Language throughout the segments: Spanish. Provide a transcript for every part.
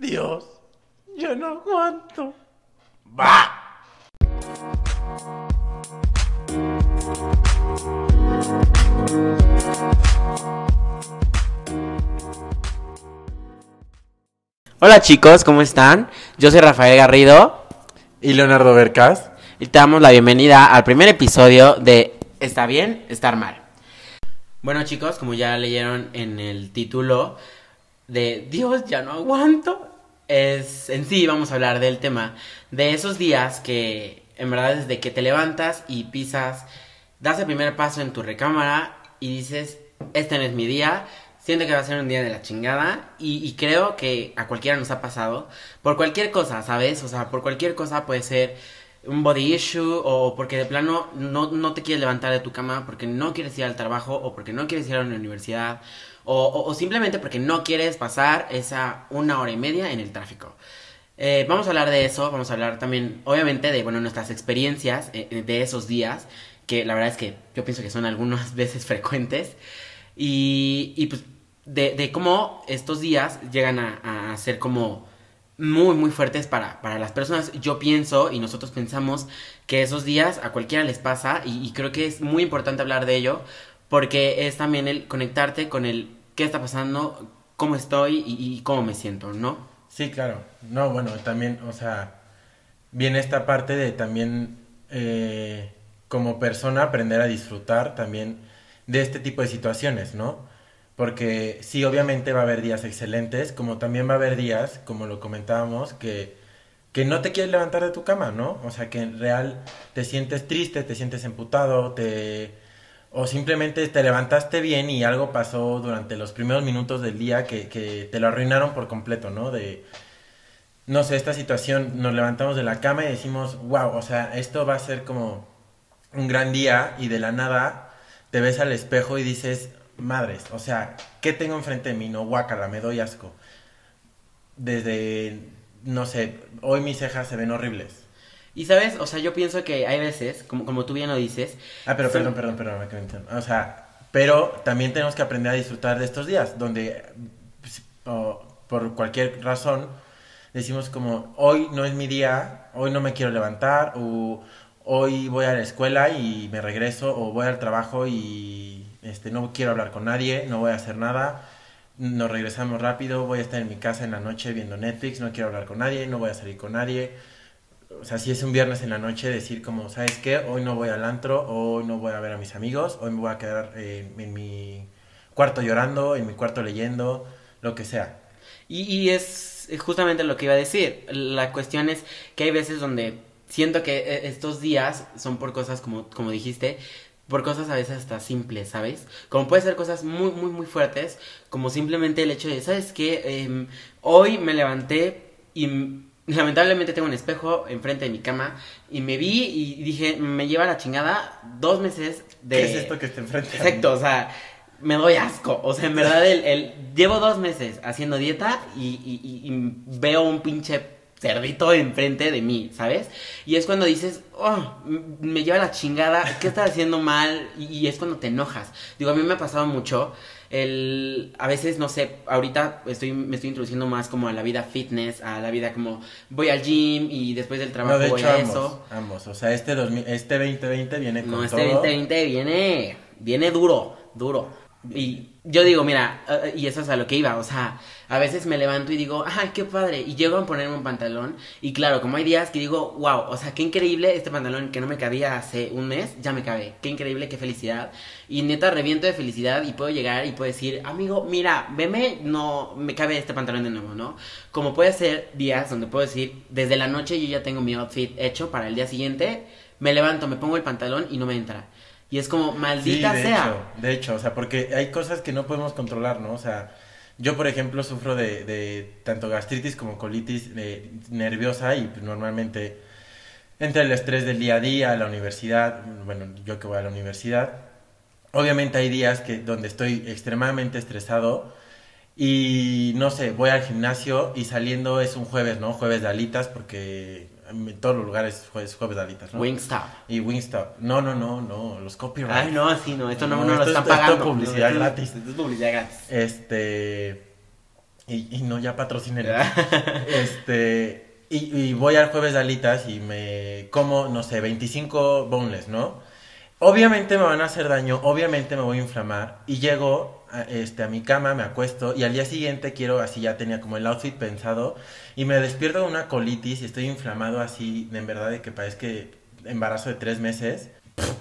Dios, yo no aguanto. ¡Va! Hola chicos, ¿cómo están? Yo soy Rafael Garrido Y Leonardo Vercas. y te damos la bienvenida al primer episodio de ¿Está bien? ¿Estar mal? Bueno chicos, como ya leyeron en el título de Dios, ya no aguanto, es en sí vamos a hablar del tema de esos días que en verdad desde que te levantas y pisas, das el primer paso en tu recámara y dices, este no es mi día, siento que va a ser un día de la chingada y, y creo que a cualquiera nos ha pasado por cualquier cosa, ¿sabes? O sea, por cualquier cosa puede ser un body issue o porque de plano no, no te quieres levantar de tu cama porque no quieres ir al trabajo o porque no quieres ir a la universidad o, simplemente porque no quieres pasar esa una hora y media en el tráfico. Eh, vamos a hablar de eso, vamos a hablar también, obviamente, de bueno, nuestras experiencias eh, de esos días, que la verdad es que yo pienso que son algunas veces frecuentes, y, pues de, cómo estos días llegan a, ser como muy, muy fuertes para, para las personas. Yo pienso y nosotros pensamos que esos días a cualquiera les pasa y creo que es muy importante hablar de ello porque es también el conectarte con el qué está pasando, cómo estoy y, cómo me siento, ¿no? Sí, claro. No, bueno, también, o sea, viene esta parte de también eh, como persona aprender a disfrutar también de este tipo de situaciones, ¿no? Porque sí, obviamente va a haber días excelentes, como también va a haber días, como lo comentábamos, que, que no te quieres levantar de tu cama, ¿no? O sea, que en real te sientes triste, te sientes emputado, te... O simplemente te levantaste bien y algo pasó durante los primeros minutos del día que, que te lo arruinaron por completo, ¿no? De, no sé, esta situación, nos levantamos de la cama y decimos, wow, o sea, esto va a ser como un gran día y de la nada te ves al espejo y dices, madres, o sea, ¿qué tengo enfrente de mí? No, guácala, me doy asco. Desde, no sé, hoy mis cejas se ven horribles. Y sabes, o sea, yo pienso que hay veces, como, como tú bien lo dices, Ah, pero son- perdón, perdón, perdón, entiendo. O sea, pero también tenemos que aprender a disfrutar de estos días, donde pues, por cualquier razón decimos como, hoy no es mi día, hoy no me quiero levantar, o hoy voy a la escuela y me regreso, o voy al trabajo y este, no quiero hablar con nadie, no voy a hacer nada, nos regresamos rápido, voy a estar en mi casa en la noche viendo Netflix, no quiero hablar con nadie, no voy a salir con nadie. O sea, si es un viernes en la noche, decir como, ¿sabes qué? Hoy no voy al antro, hoy no voy a ver a mis amigos, hoy me voy a quedar eh, en mi cuarto llorando, en mi cuarto leyendo, lo que sea. Y, es justamente lo que iba a decir. La cuestión es que hay veces donde siento que eh, estos días son por cosas, como, como dijiste, por cosas a veces hasta simples, ¿sabes? Como puede ser cosas muy, muy, muy fuertes, como simplemente el hecho de, ¿sabes qué? Em, hoy me levanté y lamentablemente tengo un espejo enfrente de mi cama y me vi y dije, me lleva la chingada dos meses de... ¿Qué es esto que está enfrente? Exacto, o sea, me doy asco. O sea, en verdad, el, el- llevo dos meses haciendo dieta y, y- veo un pinche cerdito enfrente de mí, ¿sabes? Y es cuando dices, oh, me lleva la chingada, ¿qué estás haciendo mal? Y, y es cuando te enojas. Digo, a mí me ha pasado mucho. El, a veces, no sé, ahorita estoy, me estoy introduciendo más como a la vida fitness, a la vida como voy al gym y después del trabajo No, de voy hecho, a ambos, eso. ambos. O sea, este, 2000 este 2020 viene con No, este todo. 2020 viene, viene duro, duro. Y yo digo, mira, eh, y eso es a lo que iba, o sea, a veces me levanto y digo, ay, qué padre, y llego a ponerme un pantalón, y claro, como hay días que digo, wow, o sea, qué increíble este pantalón que no me cabía hace un mes, ya me cabe, qué increíble, qué felicidad, y neta reviento de felicidad y puedo llegar y puedo decir, amigo, mira, veme, no me cabe este pantalón de nuevo, ¿no? Como puede ser días donde puedo decir, desde la noche yo ya tengo mi outfit hecho para el día siguiente, me levanto, me pongo el pantalón y no me entra. Y es como, Sí, maldita de sea. hecho, de hecho, o sea, porque hay cosas que no podemos controlar, ¿no? O sea, yo, por ejemplo, sufro de, de tanto gastritis como colitis eh, nerviosa y pues, normalmente entre el estrés del día a día, la universidad, bueno, yo que voy a la universidad, obviamente hay días que donde estoy extremadamente estresado y no sé, voy al gimnasio y saliendo es un jueves, ¿no? Jueves de alitas porque en todos los lugares jueves, jueves de alitas, ¿no? Wingstop. Y Wingstop. No, no, no, no, los copyrights. Ay, no, sí, no, esto no, No, no lo esto- están esto es pagando. publicidad No, gratis. Esto es publicidad gratis. Este. Y, y no, ya patrocinen. este, y, y voy al jueves de alitas y me como, no sé, 25 boneless, ¿no? Obviamente me van a hacer daño, obviamente me voy a inflamar. Y llego a, este, a mi cama, me acuesto y al día siguiente quiero, así ya tenía como el outfit pensado. Y me despierto con una colitis y estoy inflamado así, en verdad, de que parece embarazo de tres meses.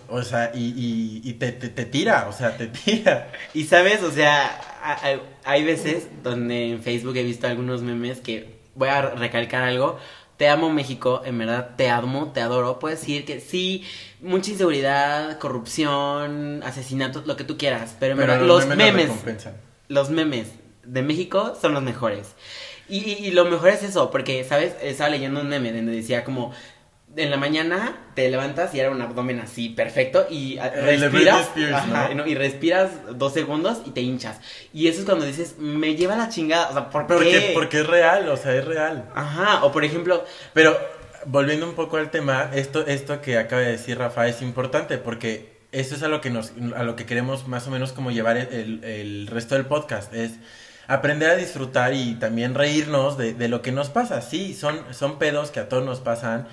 O sea, y, y, y te, te, te, tira, o sea, te tira. Y sabes, o sea, hay, hay veces donde en Facebook he visto algunos memes que voy a recalcar algo. Te amo México, en verdad te amo, te adoro. Puedes decir que sí, mucha inseguridad, corrupción, asesinatos, lo que tú quieras. Pero, en Pero verdad, los los memes los memes de México son los mejores. Y, y- y lo mejor es eso, porque, ¿sabes? Estaba leyendo un meme donde decía como, en la mañana te levantas y era un abdomen así perfecto y a- El de respiras, Spears, ajá, ¿no? no, y respiras dos segundos y te hinchas. Y eso es cuando dices, me lleva la chingada, o sea, ¿por Porque, qué? porque es real, o sea, es real. Ajá, o por ejemplo, Pero volviendo un poco al tema, esto, esto que acaba de decir Rafa es importante porque eso es a lo que nos, a lo que queremos más o menos como llevar el, el- el resto del podcast, es aprender a disfrutar y también reírnos de, de lo que nos pasa. Sí, son, son pedos que a todos nos pasan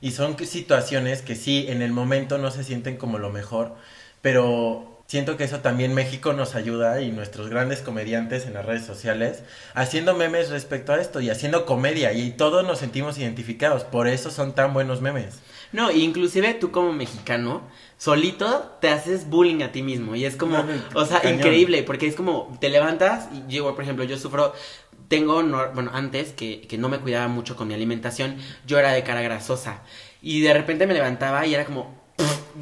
y son situaciones que sí, en el momento no se sienten como lo mejor, pero siento que eso también México nos ayuda y nuestros grandes comediantes en las redes sociales haciendo memes respecto a esto y haciendo comedia y todos nos sentimos identificados, por eso son tan buenos memes. No, inclusive tú como mexicano, solito te haces bullying a ti mismo y es como, No, o sea, cañón. increíble, porque es como, te levantas y yo, por ejemplo, yo sufro, tengo, no- bueno, antes que, que no me cuidaba mucho con mi alimentación, yo era de cara grasosa y de repente me levantaba y era como...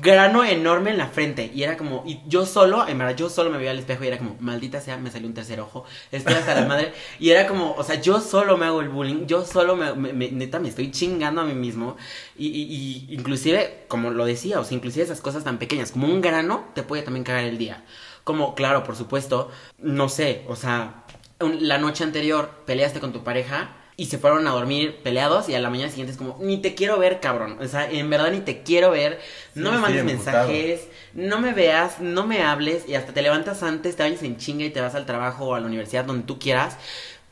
grano enorme en la frente. Y era como y yo solo en verdad yo solo me veía al espejo y era como maldita sea me salió un tercer ojo estoy hasta la madre. Y era como o sea yo solo me hago el bullying yo solo me, me- me- neta me estoy chingando a mí mismo. Y, y- inclusive como lo decía o sea inclusive esas cosas tan pequeñas como un grano te puede también cagar el día. Como claro por supuesto no sé o sea la noche anterior peleaste con tu pareja y se fueron a dormir peleados y a la mañana siguiente es como, ni te quiero ver, cabrón. O sea, en verdad ni te quiero ver. No Sí, me mandes sí, mensajes, no me veas, no me hables y hasta te levantas antes, te bañas en chinga y te vas al trabajo o a la universidad donde tú quieras.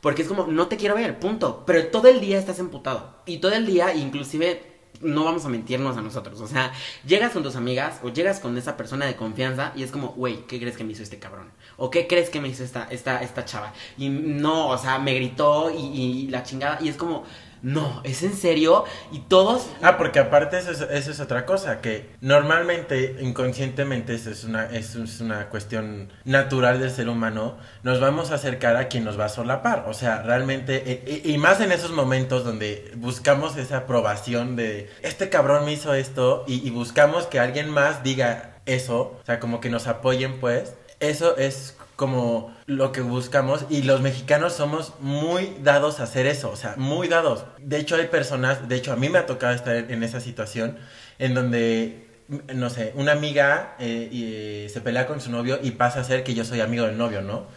Porque es como, no te quiero ver, punto. Pero todo el día estás emputado. Y todo el día, inclusive, no vamos a mentirnos a nosotros. O sea, llegas con tus amigas o llegas con esa persona de confianza y es como, güey, ¿qué crees que me hizo este cabrón? ¿O qué crees que me hizo esta, esta, esta chava? Y no, o sea, me gritó y, y la chingada. Y es como, no, ¿es en serio? Y todos... Ah, porque aparte eso es, eso es otra cosa, que normalmente, inconscientemente, eso es una, es una cuestión natural del ser humano, nos vamos a acercar a quien nos va a solapar. O sea, realmente, y, y más en esos momentos donde buscamos esa aprobación de, este cabrón me hizo esto, y, y buscamos que alguien más diga eso, o sea, como que nos apoyen, pues, eso es como lo que buscamos y los mexicanos somos muy dados a hacer eso, o sea, muy dados. De hecho hay personas, de hecho a mí me ha tocado estar en esa situación en donde, no sé, una amiga eh, y, eh, se pelea con su novio y pasa a ser que yo soy amigo del novio, ¿no?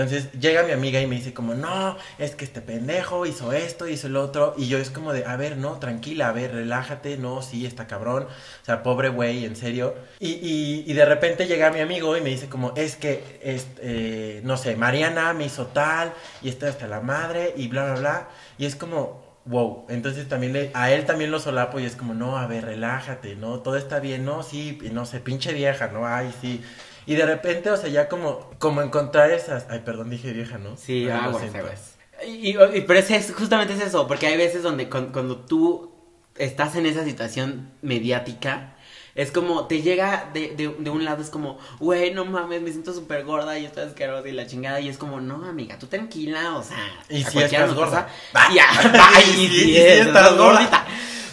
Entonces llega mi amiga y me dice como, no, es que este pendejo hizo esto, hizo el otro. Y yo es como de, a ver, no, tranquila, a ver, relájate, no, sí, está cabrón. O sea, pobre güey, en serio. Y, y, y de repente llega mi amigo y me dice como, es que, este, no sé, Mariana me hizo tal y estoy hasta la madre y bla, bla, bla. Y es como, wow. Entonces también le, a él también lo solapo y es como, no, a ver, relájate, no, todo está bien, no, sí, no sé, pinche vieja, no, ay, sí. Y de repente, o sea, ya como, como encontrar esas. Ay, perdón, dije vieja, ¿no? Sí, siento. aguas. Y, pero es, es- justamente es eso, porque hay veces donde con- cuando tú estás en esa situación mediática, es como, te llega de, de, de un lado, es como, güey, no mames, me siento súper gorda y estoy asquerosa y la chingada, y es como, no, amiga, tú tranquila, o sea, Y si estás gorda. pasa. Ay, Y y si- y estás gordita.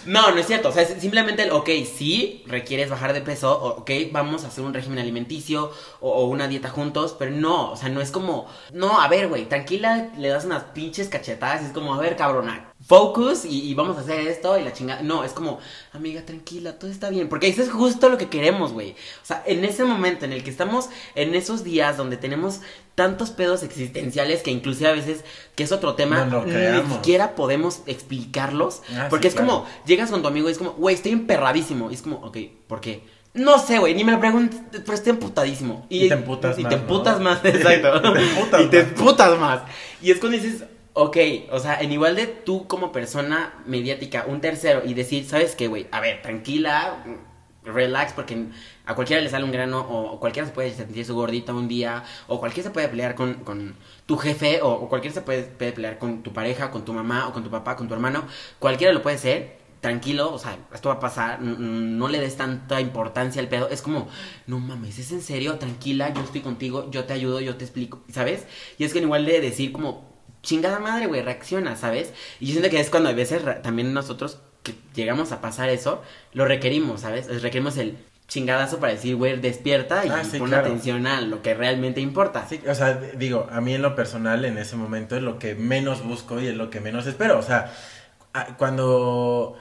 No, no es cierto. O sea, es simplemente, el, ok, sí, requieres bajar de peso, ok, vamos a hacer un régimen alimenticio o, o una dieta juntos, pero no, o sea, no es como, no, a ver, güey, tranquila, le das unas pinches cachetadas y es como, a ver, cabrona, focus y, y vamos a hacer esto y la chingada. No, es como, amiga, tranquila, todo está bien, porque eso es justo lo que queremos, güey. O sea, en ese momento en el que estamos, en esos días donde tenemos tantos pedos existenciales que inclusive a veces, que es otro tema, No ni siquiera podemos explicarlos, Ah, porque sí, es como, llegas con tu amigo y es como, güey, estoy emperradísimo. Y es como, ok, ¿por qué? No sé, güey, ni me lo preguntes, pero estoy emputadísimo. Y, te emputas y más. te emputas más, exacto. te emputas y te emputas más. Y es cuando dices, ok, o sea, en igual de tú como persona mediática, un tercero, y decir, ¿sabes qué, güey? A ver, tranquila, relax, porque a cualquiera le sale un grano, o, cualquiera se puede sentir su gordita un día, o cualquiera se puede pelear con, tu jefe, o, cualquiera se puede, pelear con tu pareja, con tu mamá, o con tu papá, con tu hermano. Cualquiera lo puede ser. Tranquilo, o sea, esto va a pasar, no le des tanta importancia al pedo. Es como, no mames, es en serio, tranquila, yo estoy contigo, yo te ayudo, yo te explico, ¿sabes? Y es que igual de decir como, chingada madre, güey, reacciona, ¿sabes? Y yo siento que es cuando a veces también nosotros que llegamos a pasar eso, lo requerimos, ¿sabes? Es- Requerimos el chingadazo para decir, güey, despierta y Ah, sí, pon claro. atención a lo que realmente importa. Sí, o sea, digo, a mí en lo personal en ese momento es lo que menos busco y es lo que menos espero. O sea, cuando...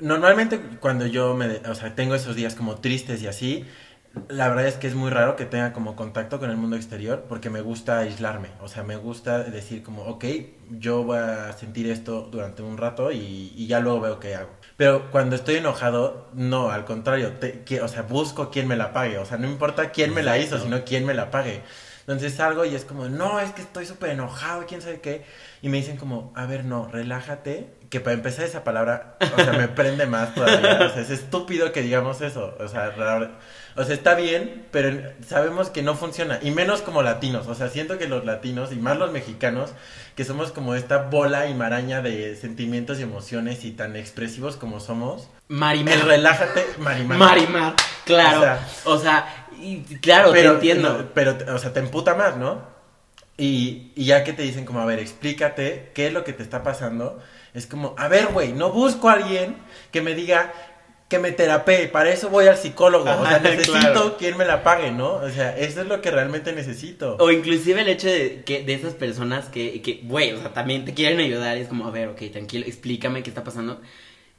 Normalmente cuando yo me, o sea, tengo esos días como tristes y así, la verdad es que es muy raro que tenga como contacto con el mundo exterior porque me gusta aislarme. O sea, me gusta decir como, ok, yo voy a sentir esto durante un rato y, y ya luego veo qué hago. Pero cuando estoy enojado, no, al contrario, te- que, o sea, busco quién me la pague. O sea, no importa quién me la hizo, sino quién me la pague. Entonces salgo y es como, no, es que estoy súper enojado, quién sabe qué. Y me dicen como, a ver, no, relájate. Que para empezar esa palabra, o sea, me prende más todavía. O sea, es estúpido que digamos eso. O sea, o sea, está bien, pero sabemos que no funciona. Y menos como latinos. O sea, siento que los latinos, y más los mexicanos, que somos como esta bola y maraña de sentimientos y emociones y tan expresivos como somos. Marimar. El relájate, Marimar. Marimar, claro. O sea- O sea, y- claro, te entiendo. no, pero, o sea, te emputa más, ¿no? Y, y ya que te dicen como, a ver, explícate qué es lo que te está pasando, es como, a ver, güey, no busco a alguien que me diga que me terapee, para eso voy al psicólogo, o sea, necesito claro. quien me la pague, ¿no? O sea, eso es lo que realmente necesito. O inclusive el hecho de que de esas personas que, que, güey, o sea, también te quieren ayudar, es como, a ver, ok, tranquilo, explícame qué está pasando.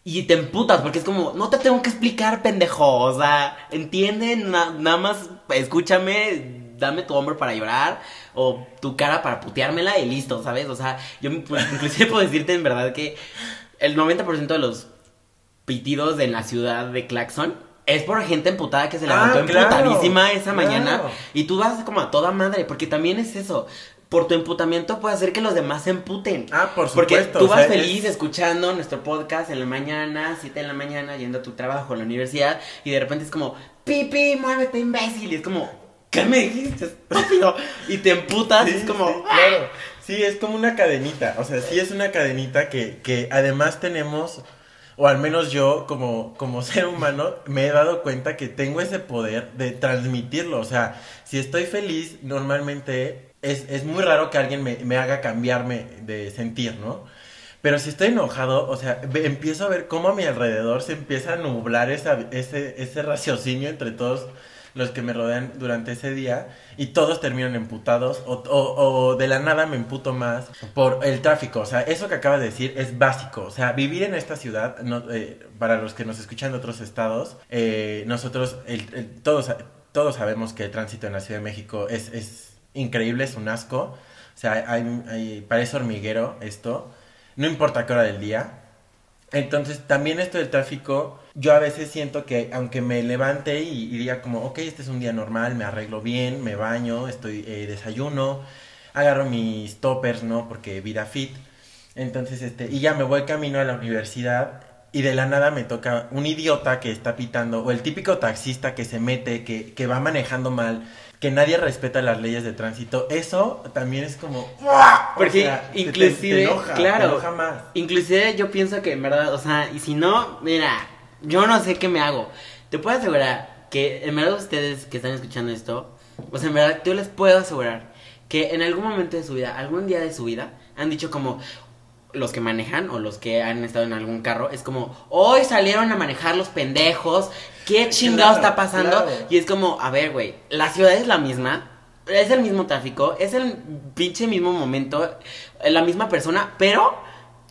Y te emputas, porque es como, no te tengo que explicar, pendejo, o sea, entiende, na- nada más escúchame, dame tu hombro para llorar, o tu cara para puteármela y listo, ¿sabes? O sea, yo pues, inclusive puedo decirte en verdad que el 90% de los pitidos en la ciudad de Claxon es por gente emputada que se Ah, levantó claro, emputadísima esa mañana y tú vas como a toda madre, porque también es eso. Por tu emputamiento puede hacer que los demás se emputen. Ah, por Porque supuesto. tú o vas sea, feliz es- escuchando nuestro podcast en la mañana, 7 de la mañana, yendo a tu trabajo, a la universidad, y de repente es como, pipi, muévete, imbécil. Y es como, ¿qué me dijiste, estúpido? Y te emputas, Sí, es como, sí, claro. Sí, es como una cadenita. O sea, sí es una cadenita que, que además tenemos, o al menos yo como, como ser humano, me he dado cuenta que tengo ese poder de transmitirlo. O sea, si estoy feliz, normalmente es, es muy raro que alguien me, me haga cambiarme de sentir, ¿no? Pero si estoy enojado, o sea, empiezo a ver cómo a mi alrededor se empieza a nublar esa, ese, ese raciocinio entre todos los que me rodean durante ese día y todos terminan emputados o, de la nada me emputo más por el tráfico. O sea, eso que acabas de decir es básico. O sea, vivir en esta ciudad, no, eh, para los que nos escuchan de otros estados, eh, nosotros todos, todos sabemos que el tránsito en la Ciudad de México es, es increíble, es un asco. O sea, hay- parece hormiguero esto. No importa qué hora del día. Entonces, también esto del tráfico, yo a veces siento que aunque me levante y, diga como, ok, este es un día normal, me arreglo bien, me baño, estoy eh, desayuno, agarro mis toppers, ¿no? Porque vida fit. Entonces, este, y ya me voy camino a la universidad y de la nada me toca un idiota que está pitando o el típico taxista que se mete, que, que va manejando mal, que nadie respeta las leyes de tránsito. Eso también es como... O Porque sea, te- inclusive, te enoja, te claro, enoja más. inclusive yo pienso que en verdad, o sea, y si no, mira, yo no sé qué me hago. Te puedo asegurar que en verdad ustedes que están escuchando esto, o sea, en verdad yo les puedo asegurar que en algún momento de su vida, algún día de su vida, han dicho como los que manejan o los que han estado en algún carro, es como, hoy salieron a manejar los pendejos, ¿qué chingado Claro, está pasando? claro. Y es como, a ver, güey, la ciudad es la misma, es el mismo tráfico, es el pinche mismo momento, la misma persona, pero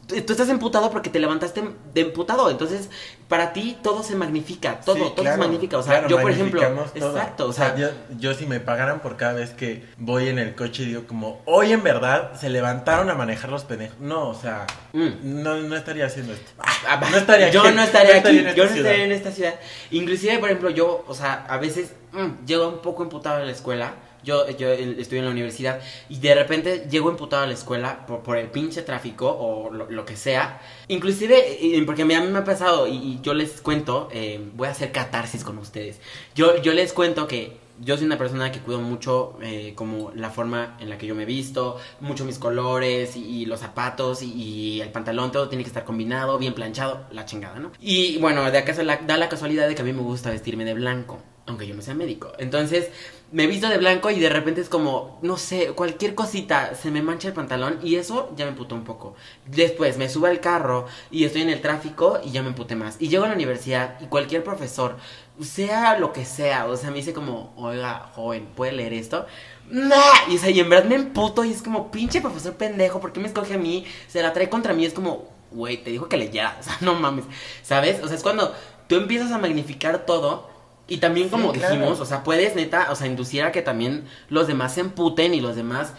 tú estás emputado porque te levantaste de emputado. Entonces, para ti todo se magnifica, todo, Sí, todo claro, se magnifica. O sea, claro, yo, por ejemplo, todo. exacto, o sea, yo, yo si me pagaran por cada vez que voy en el coche y digo como, hoy en verdad se levantaron a manejar los pendejos. No, o sea, Mm. no, no estaría haciendo esto. Ah, No estaría yo aquí, no estaría no aquí, yo no ciudad. estaría en esta ciudad. Inclusive, por ejemplo, yo, o sea, a veces mm, llego un poco emputado a la escuela. Yo, yo eh, estoy en la universidad y de repente llego emputado a la escuela por, por el pinche tráfico o lo, que sea. Inclusive, eh, porque a mí, me ha pasado y, yo les cuento, eh, voy a hacer catarsis con ustedes. Yo, yo les cuento que yo soy una persona que cuido mucho eh, como la forma en la que yo me visto, mucho mis colores y, los zapatos y, y el pantalón, todo tiene que estar combinado, bien planchado, la chingada, ¿no? Y bueno, de acaso la- da la casualidad de que a mí me gusta vestirme de blanco, aunque yo no sea médico. Entonces, me visto de blanco y de repente es como, no sé, cualquier cosita, se me mancha el pantalón y eso ya me emputó un poco. Después me subo al carro y estoy en el tráfico y ya me emputé más. Y llego a la universidad y cualquier profesor, sea lo que sea, o sea, me dice como, oiga, joven, ¿puede leer esto? Nah, y, o sea, y en verdad me emputo y es como, pinche profesor pendejo, ¿por qué me escoge a mí? Se la trae contra mí, es como, güey, te dijo que leyera, o sea, no mames, ¿sabes? O sea, es cuando tú empiezas a magnificar todo y también Sí, como claro. dijimos, o sea, puedes neta, o sea, inducir a que también los demás se emputen y los demás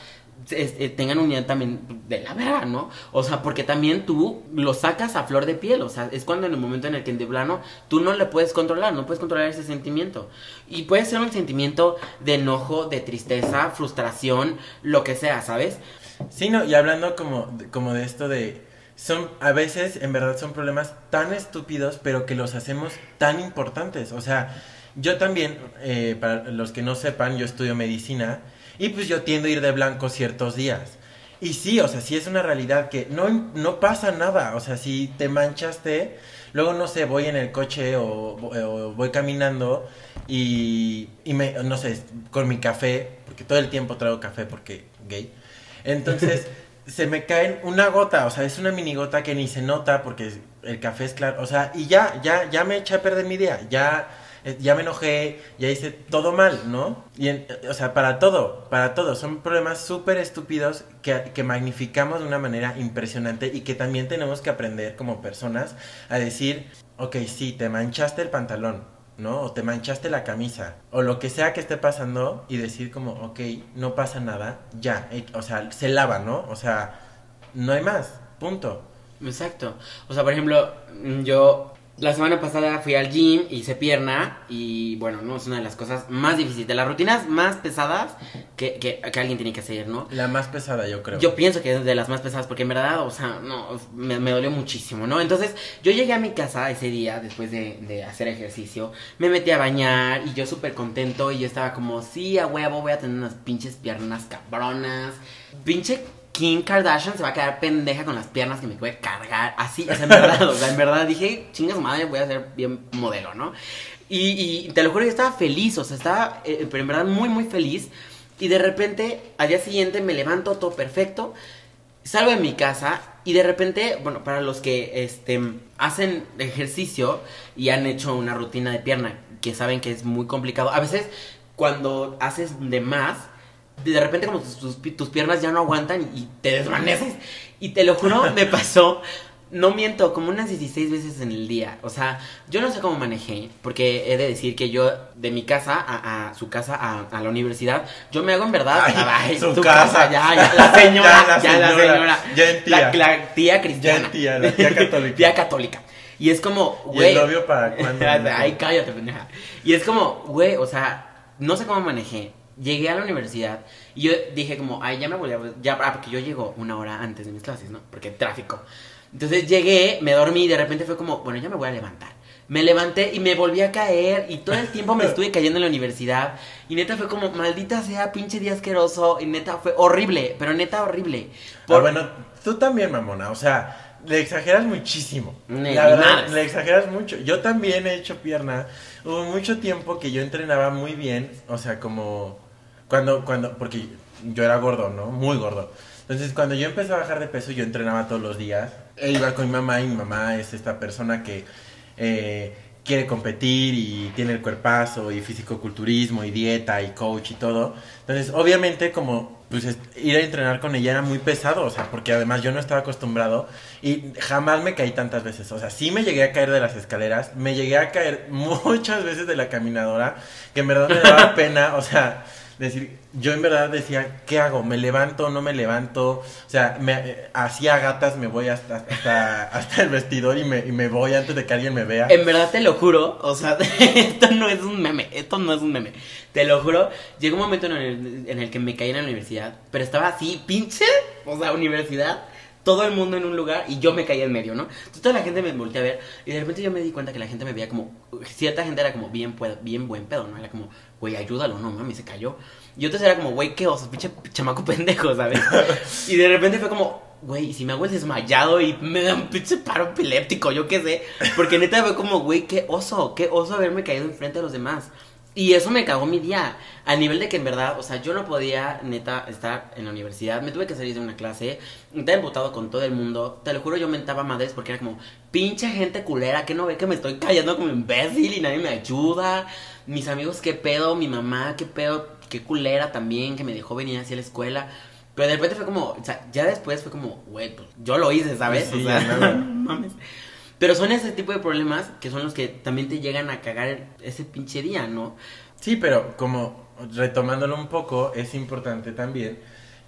este, tengan unidad también de la verga, ¿no? O sea, porque también tú lo sacas a flor de piel, o sea, es cuando en el momento en el que de plano tú no le puedes controlar, no puedes controlar ese sentimiento. Y puede ser un sentimiento de enojo, de tristeza, frustración, lo que sea, ¿sabes? Sí, no, y hablando como, de- como de esto de... Son, a veces, en verdad, son problemas tan estúpidos, pero que los hacemos tan importantes. O sea, yo también, eh, para los que no sepan, yo estudio medicina y pues yo tiendo a ir de blanco ciertos días. Y sí, o sea, sí es una realidad que no, no pasa nada. O sea, si te manchaste, luego no sé, voy en el coche o, o voy caminando y, y me, no sé, con mi café, porque todo el tiempo traigo café porque gay. Entonces, se me caen una gota, o sea, es una mini gota que ni se nota porque el café es claro, o sea, y ya, ya, ya me eché a perder mi día, ya, ya me enojé, ya hice todo mal, ¿no? Y, eh, o sea, para todo, para todo, son problemas súper estúpidos que, que magnificamos de una manera impresionante y que también tenemos que aprender como personas a decir, ok, sí, te manchaste el pantalón, ¿no? O te manchaste la camisa, o lo que sea que esté pasando y decir como, ok, no pasa nada, ya, eh, o sea, se lava, ¿no? O sea, no hay más, punto. Exacto. O sea, por ejemplo, mm, yo la semana pasada fui al gym, hice pierna y bueno, no es una de las cosas más difíciles, de las rutinas más pesadas que, que, que alguien tiene que hacer, ¿no? La más pesada, yo creo. Yo pienso que es de las más pesadas porque en verdad, o sea, no, me, me dolió muchísimo, ¿no? Entonces, yo llegué a mi casa ese día después de, de hacer ejercicio, me metí a bañar y yo súper contento y yo estaba como, sí, a huevo, voy a tener unas pinches piernas cabronas. Pinche Kim Kardashian se va a quedar pendeja con las piernas que me puede cargar, así, o sea, en verdad, o sea, en verdad dije, chinga su madre, voy a ser bien modelo, ¿no? Y, y te lo juro, yo estaba feliz, o sea, estaba, eh, pero en verdad muy, muy feliz. Y de repente, al día siguiente me levanto todo perfecto, salgo de mi casa y de repente, bueno, para los que este, hacen ejercicio y han hecho una rutina de pierna, que saben que es muy complicado, a veces cuando haces de más, de repente como tus, tus- piernas ya no aguantan y te desvaneces. Y te lo juro, me pasó, no miento, como unas 16 veces en el día. O sea, yo no sé cómo manejé, porque he de decir que yo de mi casa a, a su casa a, a la universidad, yo me hago en verdad... Ay, su tu casa. ya, ya, la señora, Ya, ya, la la señora, señora. ya en tía. La, la tía cristiana. Ya en tía, la tía católica. tía católica. Y es como, ¿Y güey... el novio para cuándo? Ay, cállate, pendeja. Y es como, güey, o sea, no sé cómo manejé. Llegué a la universidad y yo dije como, ay, ya me voy a... Ya, ah, porque yo llego una hora antes de mis clases, ¿no? Porque tráfico. Entonces llegué, me dormí y de repente fue como, bueno, ya me voy a levantar. Me levanté y me volví a caer y todo el tiempo me estuve cayendo en la universidad. Y neta fue como, maldita sea, pinche día asqueroso. Y neta fue horrible, pero neta horrible. Ah, Por- bueno, tú también, mamona, o sea, le exageras muchísimo. La verdad, le exageras mucho. Yo también he hecho pierna. Hubo mucho tiempo que yo entrenaba muy bien, o sea, como cuando, cuando, porque yo era gordo, ¿no? Muy gordo. Entonces, cuando yo empecé a bajar de peso, yo entrenaba todos los días. E iba con mi mamá y mi mamá es esta persona que, eh, quiere competir y tiene el cuerpazo y físico-culturismo y dieta y coach y todo. Entonces, obviamente, como pues ir a entrenar con ella era muy pesado, o sea, porque además yo no estaba acostumbrado y jamás me caí tantas veces, o sea, sí me llegué a caer de las escaleras, me llegué a caer muchas veces de la caminadora, que en verdad me daba pena, o sea, decir, yo en verdad decía, ¿qué hago? ¿Me levanto? ¿No me levanto? O sea, me eh, hacía gatas, me voy hasta, hasta, hasta el vestidor y me, y me voy antes de que alguien me vea. En verdad te lo juro, o sea, esto no es un meme, esto no es un meme. Te lo juro, llegó un momento en el, en el que me caí en la universidad, pero estaba así, pinche, o sea, universidad, todo el mundo en un lugar y yo me caí en medio, ¿no? Entonces toda la gente me volteó a ver y de repente yo me di cuenta que la gente me veía como, cierta gente era como bien, bien buen pedo, ¿no? Era como, güey, ayúdalo, no, mami, se cayó. Y otros era como, güey, qué oso, pinche chamaco pendejo, ¿sabes? y de repente fue como, güey, si me hago el desmayado y me da un pinche paro epiléptico, yo qué sé. Porque neta fue como, güey, qué oso, qué oso haberme caído enfrente de los demás. Y eso me cagó mi día. A nivel de que en verdad, o sea, yo no podía, neta, estar en la universidad. Me tuve que salir de una clase. Estaba emputado con todo el mundo. Te lo juro, yo mentaba madres porque era como, pinche gente culera, que no ve que me estoy cayendo como imbécil y nadie me ayuda. Mis amigos, qué pedo. Mi mamá, qué pedo. Qué culera también, que me dejó venir hacia la escuela. Pero de repente fue como, o sea, ya después fue como, güey, pues yo lo hice, ¿sabes? Sí, o sea, nada. mames. Pero son ese tipo de problemas que son los que también te llegan a cagar ese pinche día, ¿no? Sí, pero como retomándolo un poco, es importante también.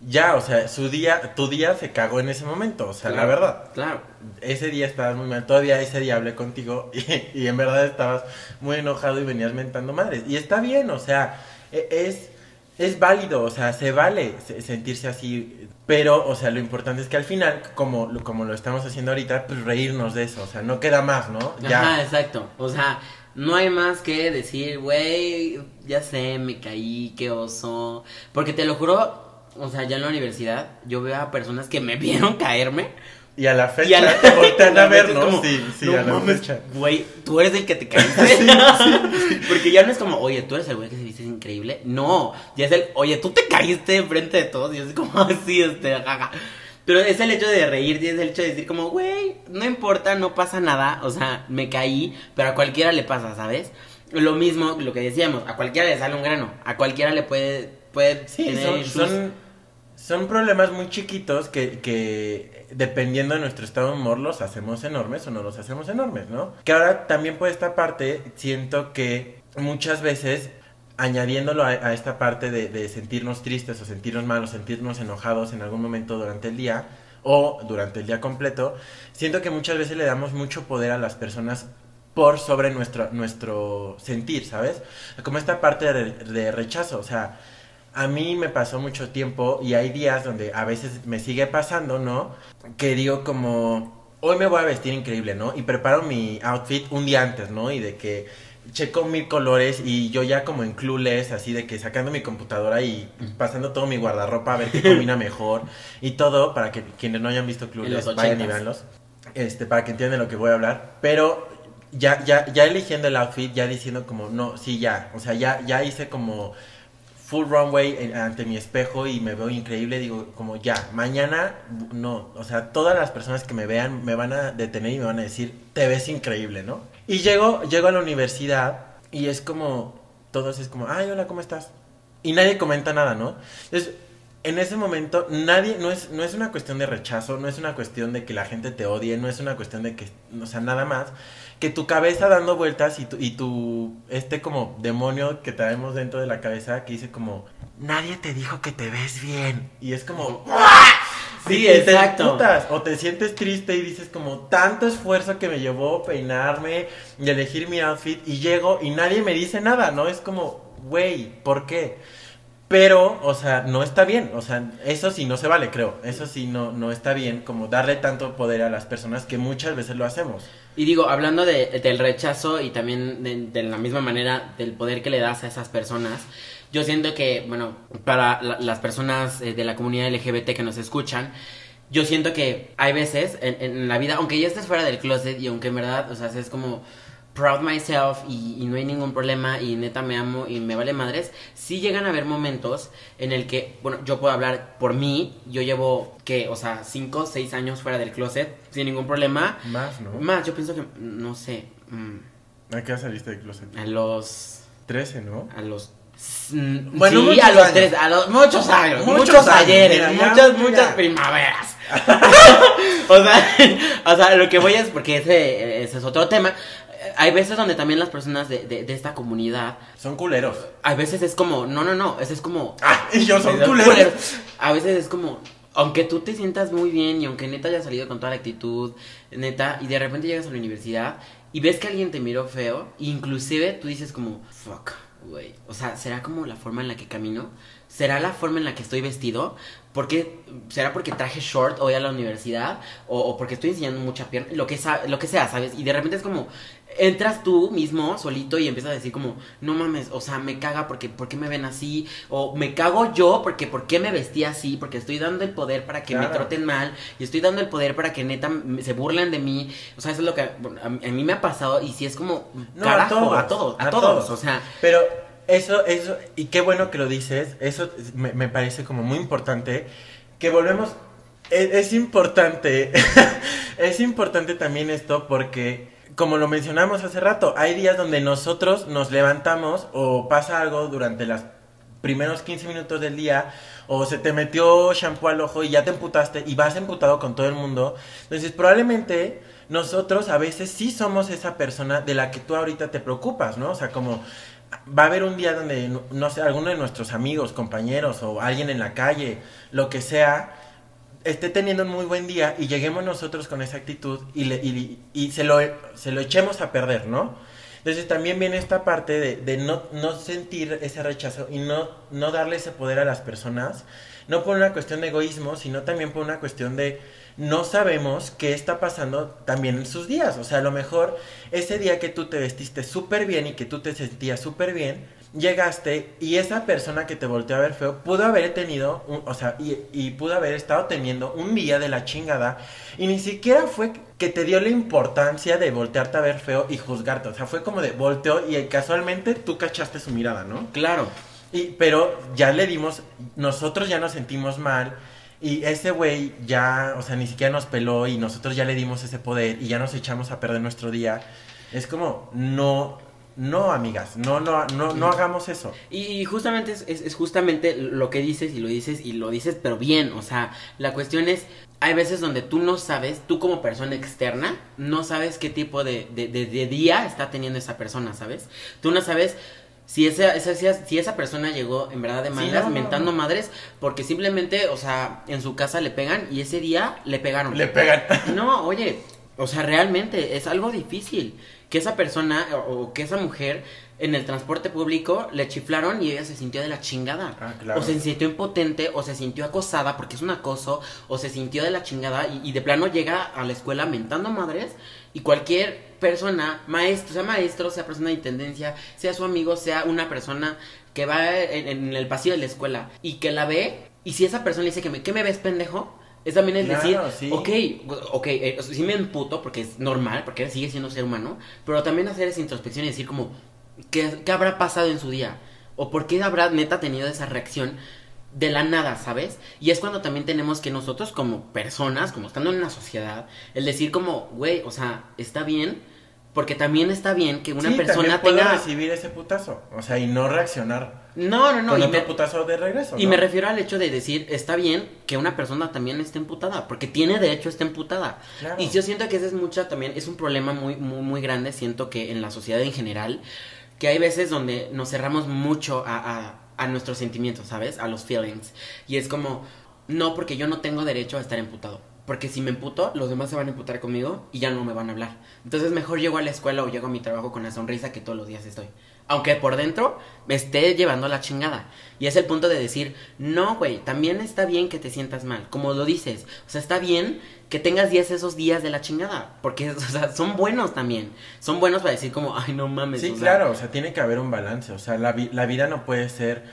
Ya, o sea, su día, tu día se cagó en ese momento, o sea, la verdad. Claro. Ese día estabas muy mal, todavía ese día hablé contigo y, y en verdad estabas muy enojado y venías mentando madres. Y está bien, o sea, e- es, es válido, o sea, se vale se- sentirse así, pero, o sea, lo importante es que al final, como, como lo estamos haciendo ahorita, pues reírnos de eso, o sea, no queda más, ¿no? Ajá, exacto. O sea, no hay más que decir, güey, ya sé, me caí, qué oso. Porque te lo juro, o sea, ya en la universidad, yo veo a personas que me vieron caerme. Y a la fecha Y a la te voltean a ver, es ¿no? como, sí, sí, no a la mames, fecha. Güey, tú eres el que te caíste. Porque ya no es como, oye, tú eres el güey que se viste increíble. No, ya es el, oye, tú te caíste enfrente de todos. Y así como así, este, jaja. Pero es el hecho de reír y es el hecho de decir como, güey, no importa, no pasa nada. O sea, me caí, pero a cualquiera le pasa, ¿sabes? Lo mismo, lo que decíamos, a cualquiera le sale un grano. A cualquiera le puede, puede Sí, tener son, issues. son, son problemas muy chiquitos que, que dependiendo de nuestro estado de humor los hacemos enormes o no los hacemos enormes, ¿no? Que ahora también por esta parte siento que muchas veces añadiéndolo a, esta parte de, sentirnos tristes o sentirnos mal o sentirnos enojados en algún momento durante el día o durante el día completo, siento que muchas veces le damos mucho poder a las personas por sobre nuestro, nuestro sentir, ¿sabes? Como esta parte de, de rechazo, o sea, a mí me pasó mucho tiempo y hay días donde a veces me sigue pasando, ¿no? Que digo como, hoy me voy a vestir increíble, ¿no? Y preparo mi outfit un día antes, ¿no? Y de que checo mil colores y yo ya como en clueless, así de que sacando mi computadora y pasando todo mi guardarropa a ver qué combina mejor y todo para que quienes no hayan visto clueless vayan y veanlos. Este, para que entiendan lo que voy a hablar, pero ya ya ya eligiendo el outfit, ya diciendo como no, sí ya, o sea, ya ya hice como full runway en- ante mi espejo y me veo increíble, digo como ya, mañana no, o sea, todas las personas que me vean me van a detener y me van a decir, te ves increíble, ¿no? Y llego, llego a la universidad y es como, todos es como, ay, hola, ¿cómo estás? Y nadie comenta nada, ¿no? Entonces, en ese momento, nadie, no es, no es una cuestión de rechazo, no es una cuestión de que la gente te odie, no es una cuestión de que, o sea, nada más, que tu cabeza dando vueltas y tu, y tu, este como demonio que traemos dentro de la cabeza que dice como, nadie te dijo que te ves bien. Y es como, Sí, y te exacto. o te sientes triste y dices como tanto esfuerzo que me llevó peinarme y elegir mi outfit y llego y nadie me dice nada, ¿no? Es como, güey, ¿por qué? Pero, o sea, no está bien, o sea, eso sí no se vale, creo. Eso sí no, no está bien, como darle tanto poder a las personas que muchas veces lo hacemos. Y digo, hablando de- del rechazo y también de, la misma manera del poder que le das a esas personas, yo siento que, bueno, para la- las personas eh, de la comunidad LGBT que nos escuchan, yo siento que hay veces en, en la vida, aunque ya estés fuera del closet y aunque en verdad, o sea, es como proud myself y, y no hay ningún problema y neta me amo y me vale madres, sí llegan a haber momentos en el que, bueno, yo puedo hablar por mí, yo llevo, que, o sea, 5 o 6 años fuera del closet sin ningún problema. Más, ¿no? Más, yo pienso que, no sé. mm, ¿A qué saliste de closet? A los... 13, ¿no? A los... Bueno, sí, a los años. tres, a los muchos años, Muchos muchos, años, ayeres, mira, ya, muchas, muchas primaveras. o, sea, o sea, lo que voy es, porque ese, ese es otro tema, hay veces donde también las personas de, de, de esta comunidad, Son culeros. a veces es como, no, no, no, es como... Ah, y yo son culeros. culeros. A veces es como, aunque tú te sientas muy bien y aunque neta hayas salido con toda la actitud, neta, y de repente llegas a la universidad y ves que alguien te miró feo, inclusive tú dices como, fuck, güey. O sea, ¿será como la forma en la que camino? ¿Será la forma en la que estoy vestido? porque ¿Será porque traje short hoy a la universidad? ¿O, o porque estoy enseñando mucha pierna? Lo que, lo que sea, ¿sabes? Y de repente es como, entras tú mismo solito y empiezas a decir como, no mames, o sea, me caga porque, ¿por qué me ven así? O me cago yo porque, ¿por qué me vestí así? Porque estoy dando el poder para que me traten mal y estoy dando el poder para que neta se burlen de mí. O sea, eso es lo que a, a mí me ha pasado y si es como, No, carajo, a todos, a todos, a, todos. O sea, Pero eso, eso, y qué bueno que lo dices, eso me, me parece como muy importante, que volvemos, es, es importante, es importante también esto porque, como lo mencionamos hace rato, hay días donde nosotros nos levantamos o pasa algo durante los primeros 15 minutos del día o se te metió shampoo al ojo y ya te emputaste y vas emputado con todo el mundo. Entonces, probablemente nosotros a veces sí somos esa persona de la que tú ahorita te preocupas, ¿no? O sea, como va a haber un día donde, no, sé, alguno de nuestros amigos, compañeros o alguien en la calle, lo que sea, esté teniendo un muy buen día y lleguemos nosotros con esa actitud y, le- y, y se, lo, se lo echemos a perder, ¿no? Entonces también viene esta parte de, no, no sentir ese rechazo y no, no darle ese poder a las personas, no por una cuestión de egoísmo, sino también por una cuestión de no sabemos qué está pasando también en sus días. O sea, a lo mejor ese día que tú te vestiste súper bien y que tú te sentías súper bien, llegaste y esa persona que te volteó a ver feo pudo haber tenido, un- o sea, y, y pudo haber estado teniendo un día de la chingada y ni siquiera fue que te dio la importancia de voltearte a ver feo y juzgarte. O sea, fue como de volteó y casualmente tú cachaste su mirada, ¿no? claro. Y, pero ya le dimos, nosotros ya nos sentimos mal y ese güey ya, o sea, ni siquiera nos peló y nosotros ya le dimos ese poder y ya nos echamos a perder nuestro día. Es como, no, no, amigas, no, no, no, no hagamos eso. Y justamente es, es- es justamente lo que dices y lo dices y lo dices, pero bien. O sea, la cuestión es, hay veces donde tú no sabes, tú como persona externa, no sabes qué tipo de, de- de- de día está teniendo esa persona, ¿sabes? Tú no sabes si esa, esa, si- si esa persona llegó en verdad de Sí, no, no, mentando no. madres, porque simplemente, o sea, en su casa le pegan y ese día le pegaron. Le pegan. No, oye, o sea, realmente es algo difícil que esa persona o, o que esa mujer en el transporte público le chiflaron y ella se sintió de la chingada. Ah, claro. O se sintió impotente, o se sintió acosada porque es un acoso, o se sintió de la chingada y, y de plano llega a la escuela mentando madres y cualquier persona, maestro, sea maestro, sea persona de intendencia, sea su amigo, sea una persona que va en, en el pasillo de la escuela y que la ve y si esa persona le dice que me, ¿qué me ves pendejo? Es también Claro, decir, sí. ok, ok, eh, sí me emputo porque es normal, porque sigue siendo ser humano, pero también hacer esa introspección y decir como, ¿qué, qué habrá pasado en su día? ¿O por qué habrá neta tenido esa reacción de la nada, ¿sabes? Y es cuando también tenemos que nosotros como personas, como estando en una sociedad, el decir como, güey, o sea, está bien, porque también está bien que una Sí, persona también puedo tenga... recibir ese putazo, o sea, y no reaccionar No, no, no, con y otro me- putazo de regreso. y ¿no? me refiero al hecho de decir, está bien que una persona también esté emputada, porque tiene derecho a estar emputada. Claro. Y yo siento que ese es mucha también, es un problema muy, muy, muy grande, siento que en la sociedad en general, que hay veces donde nos cerramos mucho a, a, a nuestros sentimientos, ¿sabes? A los feelings. Y es como, no, porque yo no tengo derecho a estar emputado. Porque si me emputo, los demás se van a emputar conmigo y ya no me van a hablar. Entonces mejor llego a la escuela o llego a mi trabajo con la sonrisa que todos los días estoy. Aunque por dentro me esté llevando la chingada. Y es el punto de decir, no, güey, también está bien que te sientas mal. Como lo dices. O sea, está bien que tengas días esos días de la chingada. Porque, o sea, son buenos también. Son buenos para decir como, ay, no mames. Sí, o sea, claro, o sea, tiene que haber un balance, o sea, la, vi- la vida no puede ser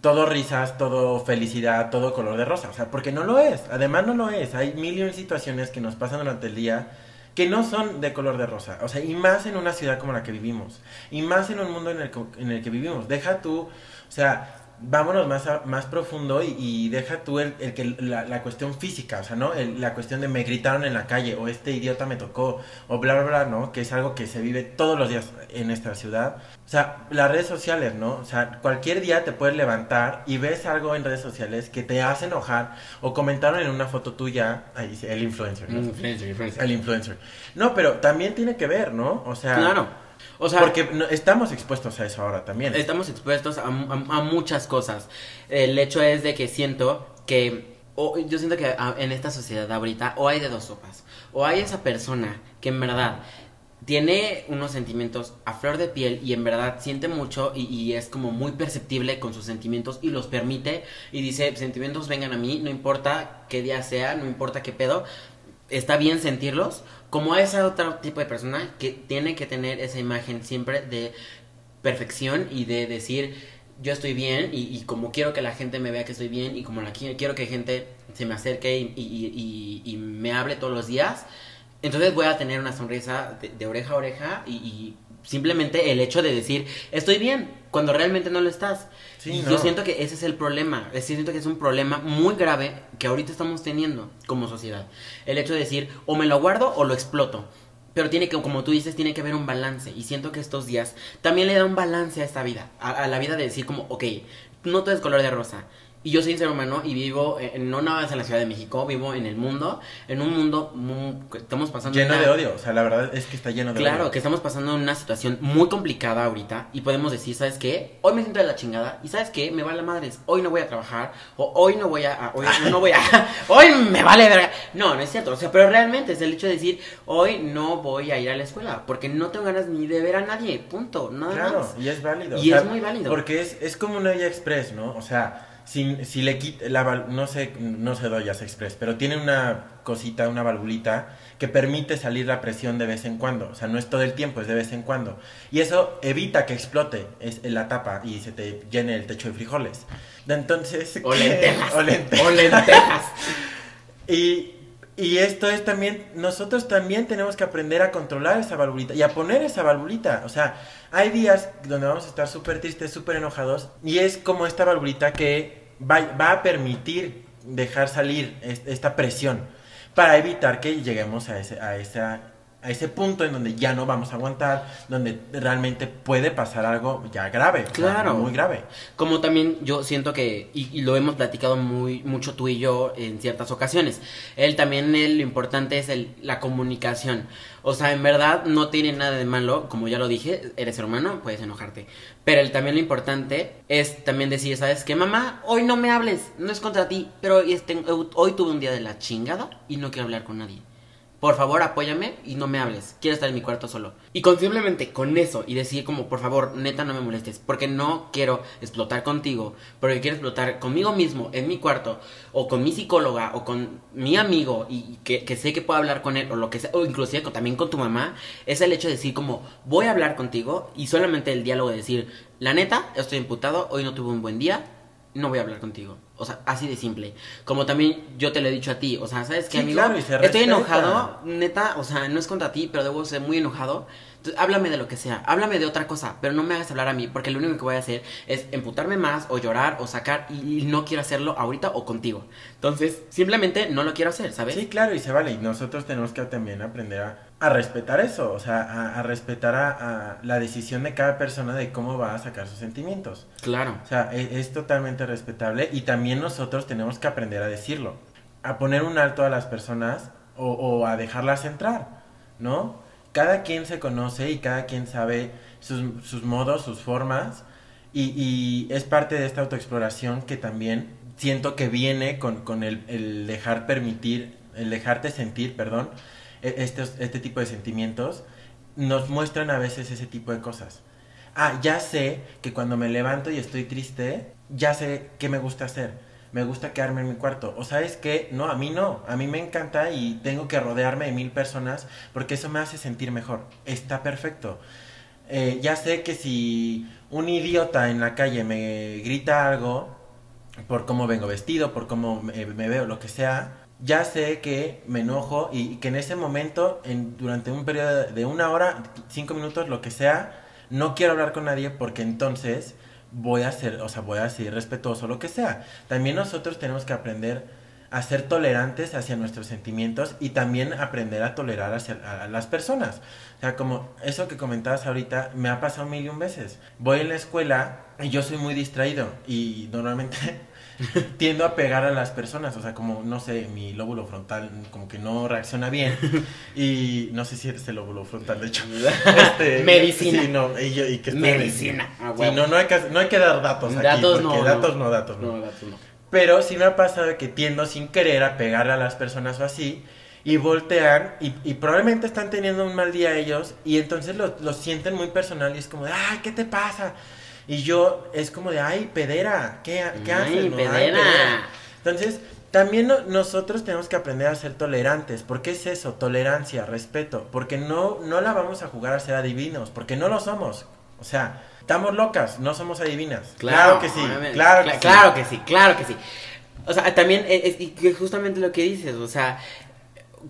todo risas, todo felicidad, todo color de rosa, o sea, porque no lo es, además no lo es, hay mil y un situaciones que nos pasan durante el día que no son de color de rosa, o sea, y más en una ciudad como la que vivimos, y más en un mundo en el, que- en el que vivimos, deja tú, o sea, vámonos más, más profundo y, deja tú el, que la, cuestión física, o sea, ¿no? la cuestión de me gritaron en la calle o este idiota me tocó o bla, bla, bla, ¿no? Que es algo que se vive todos los días en esta ciudad. O sea, las redes sociales, ¿no? O sea, cualquier día te puedes levantar y ves algo en redes sociales que te hace enojar o comentaron en una foto tuya, ahí dice, el influencer, ¿no? Influencer, influencer. El influencer. No, pero también tiene que ver, ¿no? O sea... Claro o sea, porque estamos expuestos a eso ahora también. Estamos expuestos a, muchas cosas. El hecho es de que siento que, yo siento que en esta sociedad ahorita, o hay de dos sopas, o hay esa persona que en verdad tiene unos sentimientos a flor de piel y en verdad siente mucho y, y, es como muy perceptible con sus sentimientos y los permite y dice, sentimientos vengan a mí, no importa qué día sea, no importa qué pedo, está bien sentirlos, como ese otro tipo de persona que tiene que tener esa imagen siempre de perfección y de decir yo estoy bien y, como quiero que la gente me vea que estoy bien y como la quiero que gente se me acerque y, me hable todos los días, entonces voy a tener una sonrisa de, oreja a oreja y, simplemente el hecho de decir estoy bien cuando realmente no lo estás. y yo siento que ese es el problema, siento que es un problema muy grave que ahorita estamos teniendo como sociedad. El hecho de decir o me lo guardo o lo exploto. Pero tiene que, como tú dices, tiene que haber un balance. Y siento que estos días también le da un balance a esta vida. A, a la vida de decir como, ok, no todo es color de rosa. Y yo soy un ser humano y vivo, en, no nada más en la Ciudad de México, vivo en el mundo, en un mundo estamos pasando... Lleno de odio, o sea, la verdad es que está lleno de odio. Claro, que estamos pasando una situación muy complicada ahorita y podemos decir, ¿sabes qué? Hoy me siento de la chingada y ¿sabes qué? Me vale la madre, hoy no voy a trabajar o hoy no voy a... hoy no voy a... hoy me vale verga. No, no es cierto, o sea, pero realmente es el hecho de decir, hoy no voy a ir a la escuela porque no tengo ganas ni de ver a nadie, punto, nada claro, y es válido. Y es muy válido. Porque es, es como una vía express, ¿no? O sea si, si le quita la no sé, no sé Doyas Express, pero tiene una cosita, una valvulita que permite salir la presión de vez en cuando, o sea, no es todo el tiempo, es de vez en cuando. Y eso evita que explote es, la tapa y se te llene el techo de frijoles. Entonces, o lentejas. O lentejas. y y esto es también, nosotros también tenemos que aprender a controlar esa valvulita y a poner esa valvulita. O sea, hay días donde vamos a estar súper tristes, súper enojados y es como esta valvulita que va, va, a permitir dejar salir esta presión para evitar que lleguemos a, ese, a esa a ese punto en donde ya no vamos a aguantar, donde realmente puede pasar algo ya grave, claro, muy grave. Como también yo siento que y, lo hemos platicado muy mucho tú y yo en ciertas ocasiones. Él también lo importante es el, la comunicación. O sea, en verdad no tiene nada de malo, como ya lo dije, eres hermano, puedes enojarte. Pero el, también lo importante es también decir, ¿sabes qué, mamá? Hoy no me hables, no es contra ti, pero este, hoy tuve un día de la chingada y no quiero hablar con nadie por favor apóyame y no me hables, quiero estar en mi cuarto solo. Y con simplemente con eso y decir como, por favor, neta no me molestes, porque no quiero explotar contigo, porque quiero explotar conmigo mismo en mi cuarto, o con mi psicóloga, o con mi amigo, y que, sé que puedo hablar con él, o lo que sea, o inclusive también con tu mamá, es el hecho de decir como, voy a hablar contigo, y solamente el diálogo de decir, la neta, estoy imputado, hoy no tuve un buen día, no voy a hablar contigo. O sea, así de simple. Como también yo te lo he dicho a ti. O sea, ¿sabes qué, amigo? Estoy enojado, neta, o sea, no es contra ti, pero debo ser muy enojado. Entonces, háblame de lo que sea, háblame de otra cosa, pero no me hagas hablar a mí, porque lo único que voy a hacer es emputarme más, o llorar, o sacar, y, no quiero hacerlo ahorita o contigo. Entonces, simplemente no lo quiero hacer, ¿sabes? Sí, claro, y se vale. Y nosotros tenemos que también aprender a a respetar eso, o sea, a, respetar a, la decisión de cada persona de cómo va a sacar sus sentimientos. Claro. O sea, e, es, totalmente respetable y también nosotros tenemos que aprender a decirlo, a poner un alto a las personas o, a dejarlas entrar, ¿no? Cada quien se conoce y cada quien sabe sus, modos, sus formas y, y, es parte de esta autoexploración que también siento que viene con, con el, el dejar permitir, el dejarte sentir, perdón, estos, este tipo de sentimientos, nos muestran a veces ese tipo de cosas. Ah, ya sé que cuando me levanto y estoy triste, ya sé qué me gusta hacer. Me gusta quedarme en mi cuarto. O sabes que no, a mí no. A mí me encanta y tengo que rodearme de mil personas porque eso me hace sentir mejor. Está perfecto. Eh, ya sé que si un idiota en la calle me grita algo, por cómo vengo vestido, por cómo me veo, lo que sea, ya sé que me enojo y, que en ese momento, en, durante un periodo de una hora, cinco minutos, lo que sea, no quiero hablar con nadie porque entonces voy a ser, o sea, voy a ser respetuoso, lo que sea. También nosotros tenemos que aprender a ser tolerantes hacia nuestros sentimientos y también aprender a tolerar hacia a las personas. O sea, como eso que comentabas ahorita, me ha pasado mil y un veces. Voy en la escuela y yo soy muy distraído y normalmente tiendo a pegar a las personas, o sea, como, no sé, mi lóbulo frontal como que no reacciona bien y no sé si es el lóbulo frontal, de hecho. Este, Medicina. Sí, no, y, y que Medicina. Ah, sí, no, no hay, que, no hay que dar datos, aquí, datos porque no, datos no, datos no. No, datos no. Pero sí me ha pasado que tiendo sin querer a pegarle a las personas o así y voltean y, y probablemente están teniendo un mal día ellos y entonces lo, lo sienten muy personal y es como de, ay, ¿qué te pasa? Y yo es como de, ay, pedera, ¿qué, qué Ay, haces? no? Ay, pedera. Entonces, también no- nosotros tenemos que aprender a ser tolerantes. ¿Por qué es eso? Tolerancia, respeto. Porque no, no la vamos a jugar a ser adivinos, porque no lo somos. O sea, estamos locas, no somos adivinas. Claro, que sí, obviamente. claro que Cla- sí. Claro que sí, claro que sí. O sea, también es, es- y que justamente lo que dices, o sea,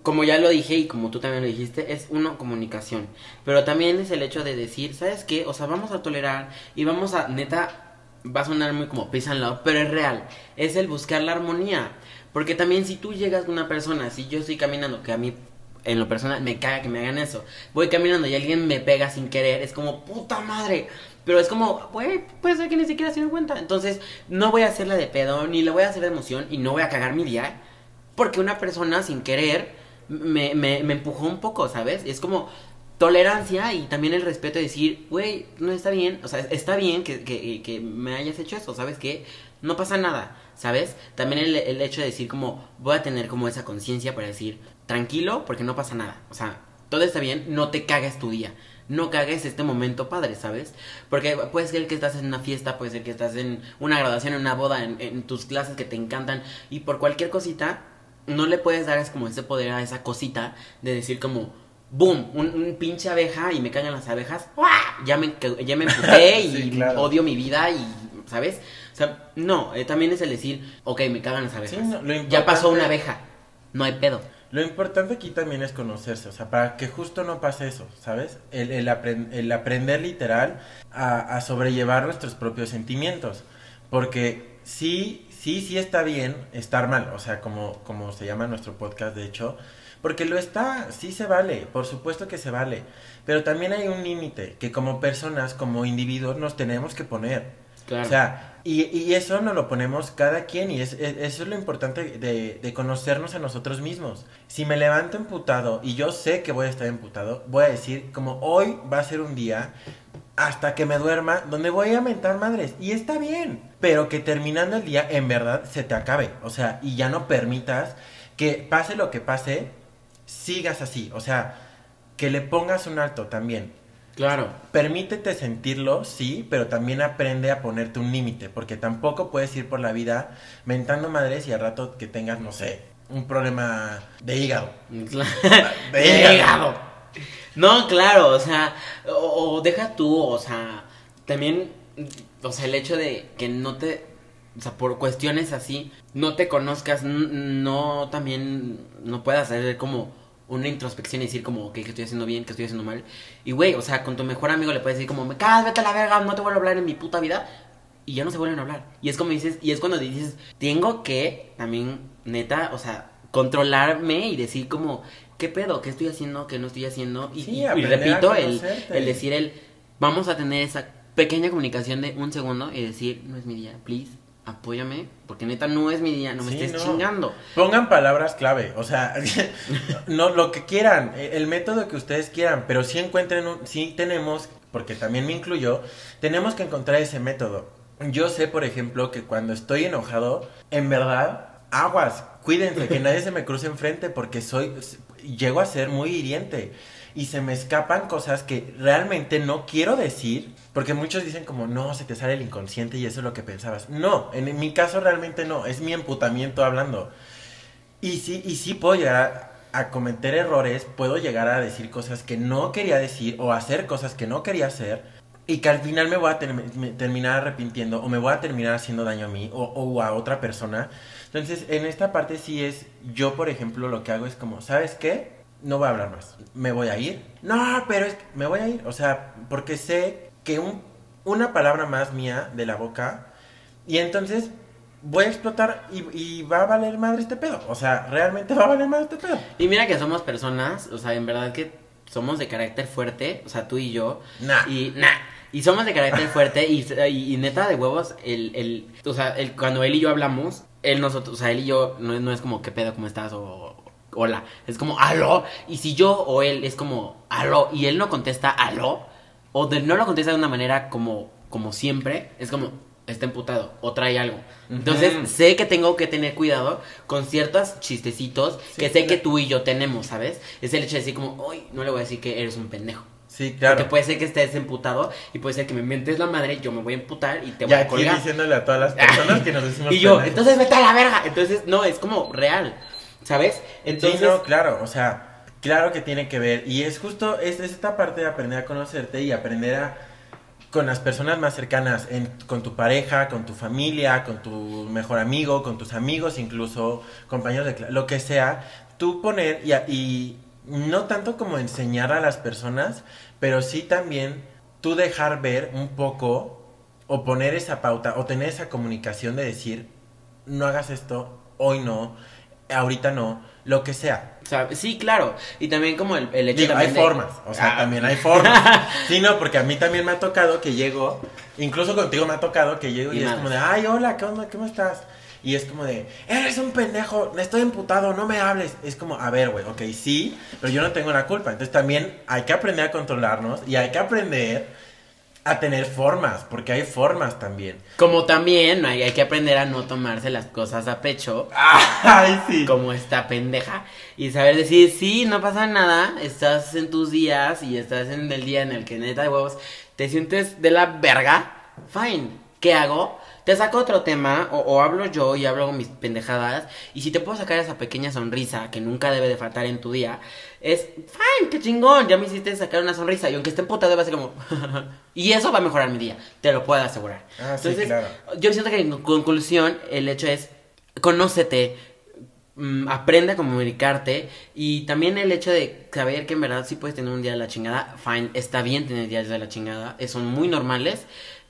como ya lo dije y como tú también lo dijiste, es una comunicación. Pero también es el hecho de decir, ¿sabes qué? O sea, vamos a tolerar y vamos a, neta, va a sonar muy como peace and love, pero es real. Es el buscar la armonía. Porque también si tú llegas con una persona, si yo estoy caminando, que a mí en lo personal me caga que me hagan eso, voy caminando y alguien me pega sin querer, es como, puta madre. Pero es como, güey, puede ser que ni siquiera se den cuenta. Entonces, no voy a hacerla de pedo, ni le voy a hacer de emoción, y no voy a cagar mi día. Porque una persona sin querer me, me, empujó un poco, ¿sabes? Es como tolerancia y también el respeto de decir, güey, no está bien, o sea, está bien que, que, que me hayas hecho eso, ¿sabes qué? No pasa nada, ¿sabes? También el, el hecho de decir como, voy a tener como esa conciencia para decir, tranquilo, porque no pasa nada, o sea, todo está bien, no te cagues tu día. No cagues este momento padre, ¿sabes? Porque puede ser que estás en una fiesta, puede ser que estás en una graduación, en una boda, en tus clases que te encantan y por cualquier cosita no le puedes dar es como ese poder a esa cosita de decir como boom, un, un pinche abeja y me cagan las abejas, ¡guau! ya me ya me emputé y Sí, claro. odio mi vida y ¿sabes? O sea, no, eh, también es el decir, ok, me cagan las abejas. Sí, no, lo ya pasó una abeja. No hay pedo. Lo importante aquí también es conocerse, o sea, para que justo no pase eso, ¿sabes? El, el, apren- el aprender literal a, a sobrellevar nuestros propios sentimientos. Porque sí, sí, sí está bien estar mal, o sea, como, como se llama nuestro podcast, de hecho, porque lo está, sí se vale, por supuesto que se vale, pero también hay un límite que como personas, como individuos, nos tenemos que poner. Claro. O sea, y, y eso nos lo ponemos cada quien y es, es- eso es lo importante de, de conocernos a nosotros mismos. Si me levanto emputado y yo sé que voy a estar emputado, voy a decir como hoy va a ser un día hasta que me duerma donde voy a mentar madres y está bien, pero que terminando el día en verdad se te acabe, o sea, y ya no permitas que pase lo que pase, sigas así, o sea, que le pongas un alto también. Claro. Permítete sentirlo, sí, pero también aprende a ponerte un límite, porque tampoco puedes ir por la vida mentando madres y al rato que tengas, no sé, un problema de hígado. de hígado. hígado. No, claro, o sea, o, o deja tú, o sea, también, o sea, el hecho de que no te, o sea, por cuestiones así, no te conozcas, no también, no puedas hacer como una introspección y decir como, ok, que estoy haciendo bien, que estoy haciendo mal. Y güey, o sea, con tu mejor amigo le puedes decir como, me cagas, vete a la verga, no te vuelvo a hablar en mi puta vida. Y ya no se vuelven a hablar. Y es como dices, y es cuando dices, tengo que también, neta, o sea, controlarme y decir como, ¿qué pedo? ¿Qué estoy haciendo? ¿Qué no estoy haciendo? Y, Sí, y- repito, el, el decir el, vamos a tener esa pequeña comunicación de un segundo y decir, no es mi día, please, apóyame, porque neta no es mi día, no me Sí, estés no. chingando. Pongan palabras clave, o sea, no lo que quieran, eh, el método que ustedes quieran, pero sí encuentren, un, sí tenemos, porque también me incluyó, tenemos que encontrar ese método. Yo sé, por ejemplo, que cuando estoy enojado, en verdad, aguas, cuídense, que nadie se me cruce enfrente, porque soy, llego a ser muy hiriente. Y se me escapan cosas que realmente no quiero decir, porque muchos dicen como, no, se te sale el inconsciente y eso es lo que pensabas. No, en, mi caso realmente no, es mi emputamiento hablando. Y sí, y sí puedo llegar a, a cometer errores, puedo llegar a decir cosas que no quería decir o hacer cosas que no quería hacer y que al final me voy a ter- me- terminar arrepintiendo o me voy a terminar haciendo daño a mí o, o a otra persona. Entonces, en esta parte sí es, yo por ejemplo lo que hago es como, ¿sabes qué? No voy a hablar más. Me voy a ir. No, pero es que me voy a ir. O sea, porque sé que un, una palabra más mía de la boca y entonces voy a explotar y, y va a valer madre este pedo. O sea, realmente va a valer madre este pedo. Y mira que somos personas, o sea, en verdad que somos de carácter fuerte, o sea, tú y yo. Nah. Y, nah. Y somos de carácter fuerte y, y, y neta de huevos, el, el, o sea, el, cuando él y yo hablamos, él nosotros, o sea, él y yo no, es- no es como, ¿qué pedo, cómo estás? O, hola. Es como, aló. Y si yo o él es como, aló, y él no contesta, aló, o de- no lo contesta de una manera como, como siempre, es como, está emputado o trae algo. Entonces, Ujú. sé que tengo que tener cuidado con ciertos chistecitos Sí, que sé que tú y yo tenemos, ¿sabes? Es el hecho de decir como, uy, no le voy a decir que eres un pendejo. Sí, claro. Porque puede ser que estés emputado y puede ser que me mientes la madre, yo me voy a emputar y te voy Ya a colgar. diciéndole a todas las personas que nos decimos y yo, entonces vete a la verga. Entonces, no, es como real, ¿sabes? Entonces, sí, no, claro, o sea, claro que tiene que ver. Y es justo, es, es esta parte de aprender a conocerte y aprender a con las personas más cercanas, en- con tu pareja, con tu familia, con tu mejor amigo, con tus amigos, incluso compañeros de clase, lo que sea, tú poner y, y no tanto como enseñar a las personas, pero sí también tú dejar ver un poco o poner esa pauta o tener esa comunicación de decir, no hagas esto, hoy no, ahorita no, lo que sea. o sea, sí, claro. Y también como el, el hecho Digo, hay de- formas, o sea, Ah. también hay formas. Sí, no, porque a mí también me ha tocado que llego, incluso contigo me ha tocado que llego y, Y es como de, ay, hola, ¿qué onda? ¿Cómo estás? Y es como de, eres un pendejo, estoy emputado, no me hables. Es como, a ver, güey, ok, sí, pero yo no tengo la culpa. Entonces también hay que aprender a controlarnos y hay que aprender a tener formas, porque hay formas también. Como también hay, hay que aprender a no tomarse las cosas a pecho. Ay, sí. como esta pendeja y saber decir, sí, no pasa nada, estás en tus días y estás en el día en el que neta de huevos te sientes de la verga, fine, ¿qué hago? Te saco otro tema o, o hablo yo y hablo mis pendejadas y si te puedo sacar esa pequeña sonrisa que nunca debe de faltar en tu día, es fine, qué chingón, ya me hiciste sacar una sonrisa y aunque esté emputado va a ser como... y eso va a mejorar mi día, te lo puedo asegurar. Ah, sí, claro. Yo siento que en conclusión el hecho es conócete, mm, aprende a comunicarte y también el hecho de saber que en verdad sí puedes tener un día de la chingada, fine, está bien tener días de la chingada, eh, son muy normales,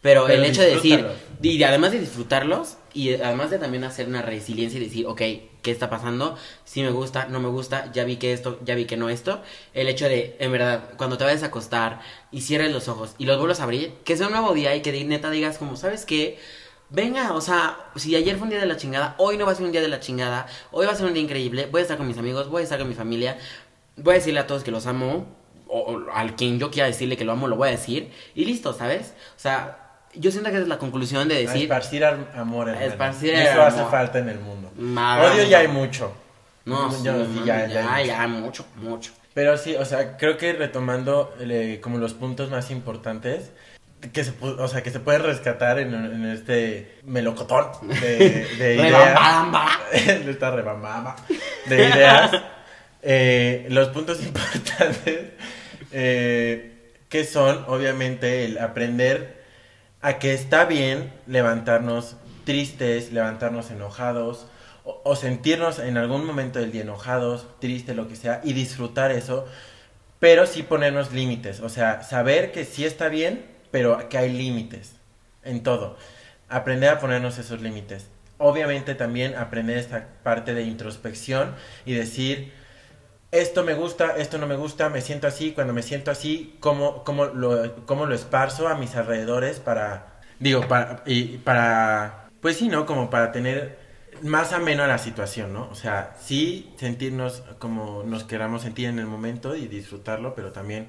pero, Pero el hecho de decir, y de- además de disfrutarlos y además de también hacer una resiliencia y decir, ok, ¿qué está pasando? Si me gusta, no me gusta, ya vi que esto, ya vi que no esto, el hecho de, en verdad, cuando te vayas a acostar y cierres los ojos y los vuelvas a abrir, que sea un nuevo día y que di- neta digas como, ¿sabes qué? Venga, o sea, si ayer fue un día de la chingada, hoy no va a ser un día de la chingada, hoy va a ser un día increíble, voy a estar con mis amigos, voy a estar con mi familia, voy a decirle a todos que los amo, o, o al quien yo quiera decirle que lo amo, lo voy a decir, y listo, ¿sabes? O sea, yo siento que es la conclusión de A decir, esparcir ar- amor, hermano. Esparcir Eso hace amor. falta en el mundo. Ma- Odio ya hay mucho. no, Yo- sí, ya- ya, ya ya, hay mucho. mucho. Pero sí, o sea, creo que retomando eh, como los puntos más importantes que se, pu- o sea, que se pueden rescatar en, en este melocotón de, de ideas. Esta rebambamba de ideas. eh, los puntos importantes eh, que son, obviamente, el aprender a que está bien levantarnos tristes, levantarnos enojados o, o sentirnos en algún momento del día enojados, tristes, lo que sea, y disfrutar eso, pero sí ponernos límites, o sea, saber que sí está bien, pero que hay límites en todo. Aprender a ponernos esos límites. Obviamente también aprender esta parte de introspección y decir, esto me gusta, esto no me gusta, me siento así, cuando me siento así, ¿cómo, cómo, lo, cómo lo esparzo a mis alrededores para, digo, para, y para, pues sí, ¿no? Como para tener más ameno a la situación, ¿no? O sea, sí sentirnos como nos queramos sentir en el momento y disfrutarlo, pero también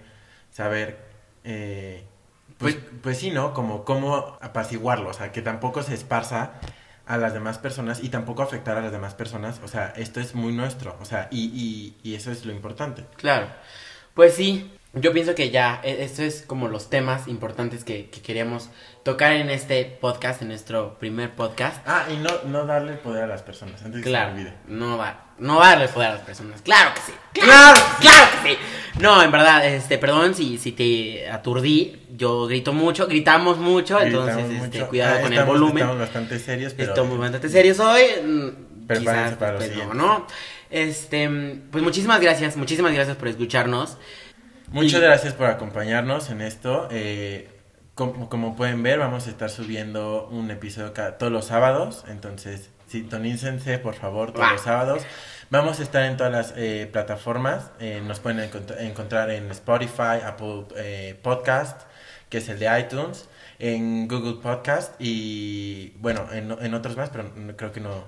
saber, eh, pues, pues sí, ¿no? Como cómo apaciguarlo, o sea, que tampoco se esparza a las demás personas y tampoco afectar a las demás personas. O sea, esto es muy nuestro. O sea, y, y, y eso es lo importante. Claro. Pues sí, yo pienso que ya, e- esto es como los temas importantes que, que queríamos tocar en este podcast, en nuestro primer podcast. Ah, y no, no darle el poder a las personas antes de que Claro, se olvide. no va, no va a darle poder a las personas. Claro que sí. Claro, claro que sí. No, en verdad, este, perdón si, si te aturdí. Yo grito mucho, gritamos mucho, entonces, este, cuidado Ah, con el volumen. Estamos bastante serios, pero... Estamos bastante serios hoy. mm, Prepárense Quizás para lo después no. Este, pues muchísimas gracias, muchísimas gracias por escucharnos. Muchas Y- gracias por acompañarnos en esto. eh, como, como pueden ver, vamos a estar subiendo un episodio cada, todos los sábados. Entonces, sintonícense, por favor, todos los sábados. Vamos a estar en todas las eh, plataformas. Eh, nos pueden encont- encontrar en Spotify, Apple eh, Podcast, que es el de iTunes, en Google Podcast y, bueno, en, en otros más, pero creo que no.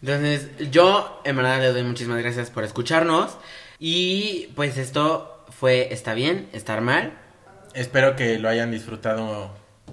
Entonces, yo en verdad le doy muchísimas gracias por escucharnos. Y pues esto fue Está bien, estar mal. Espero que lo hayan disfrutado.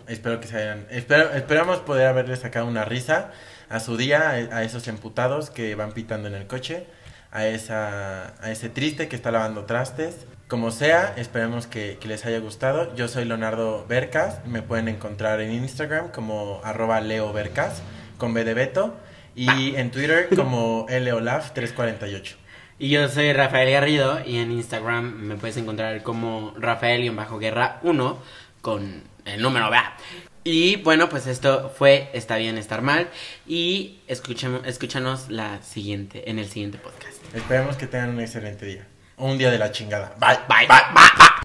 Espero que se hayan. Espero, esperamos poder haberles sacado una risa a su día, a, esos emputados que van pitando en el coche, a, esa, a ese triste que está lavando trastes. Como sea, esperemos que, que les haya gustado. Yo soy Leonardo Vercas. Me pueden encontrar en Instagram como arroba Leo Vercas con B de Beto. Y en Twitter como LeoLaf348. Y yo soy Rafael Garrido y en Instagram me puedes encontrar como Rafael-Guerra1 con el número ¿verdad? Y bueno, pues esto fue Está bien estar mal y escuchemos, escúchanos la siguiente, en el siguiente podcast. Esperemos que tengan un excelente día. Un día de la chingada. Bye, Bye, bye, bye, bye.